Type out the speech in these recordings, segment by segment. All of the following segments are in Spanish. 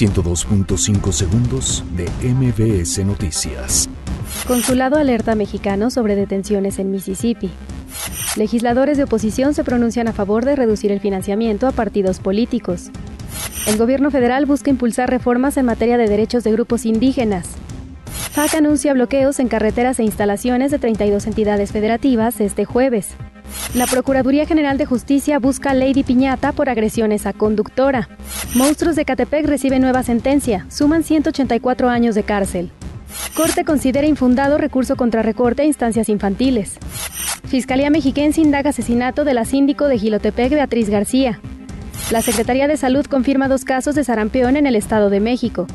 102.5 segundos de MBS Noticias. Consulado alerta mexicano sobre detenciones en Mississippi. Legisladores de oposición se pronuncian a favor de reducir el financiamiento a partidos políticos. El gobierno federal busca impulsar reformas en materia de derechos de grupos indígenas. FAC anuncia bloqueos en carreteras e instalaciones de 32 entidades federativas este jueves. La Procuraduría General de Justicia busca a Lady Piñata por agresiones a conductora. Monstruos de Catepec reciben nueva sentencia, suman 184 años de cárcel. Corte considera infundado recurso contra recorte a instancias infantiles. Fiscalía Mexiquense indaga asesinato de la síndico de Gilotepec, Beatriz García. La Secretaría de Salud confirma dos casos de sarampión en el Estado de México.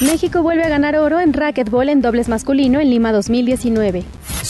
México vuelve a ganar oro en racquetball en dobles masculino en Lima 2019.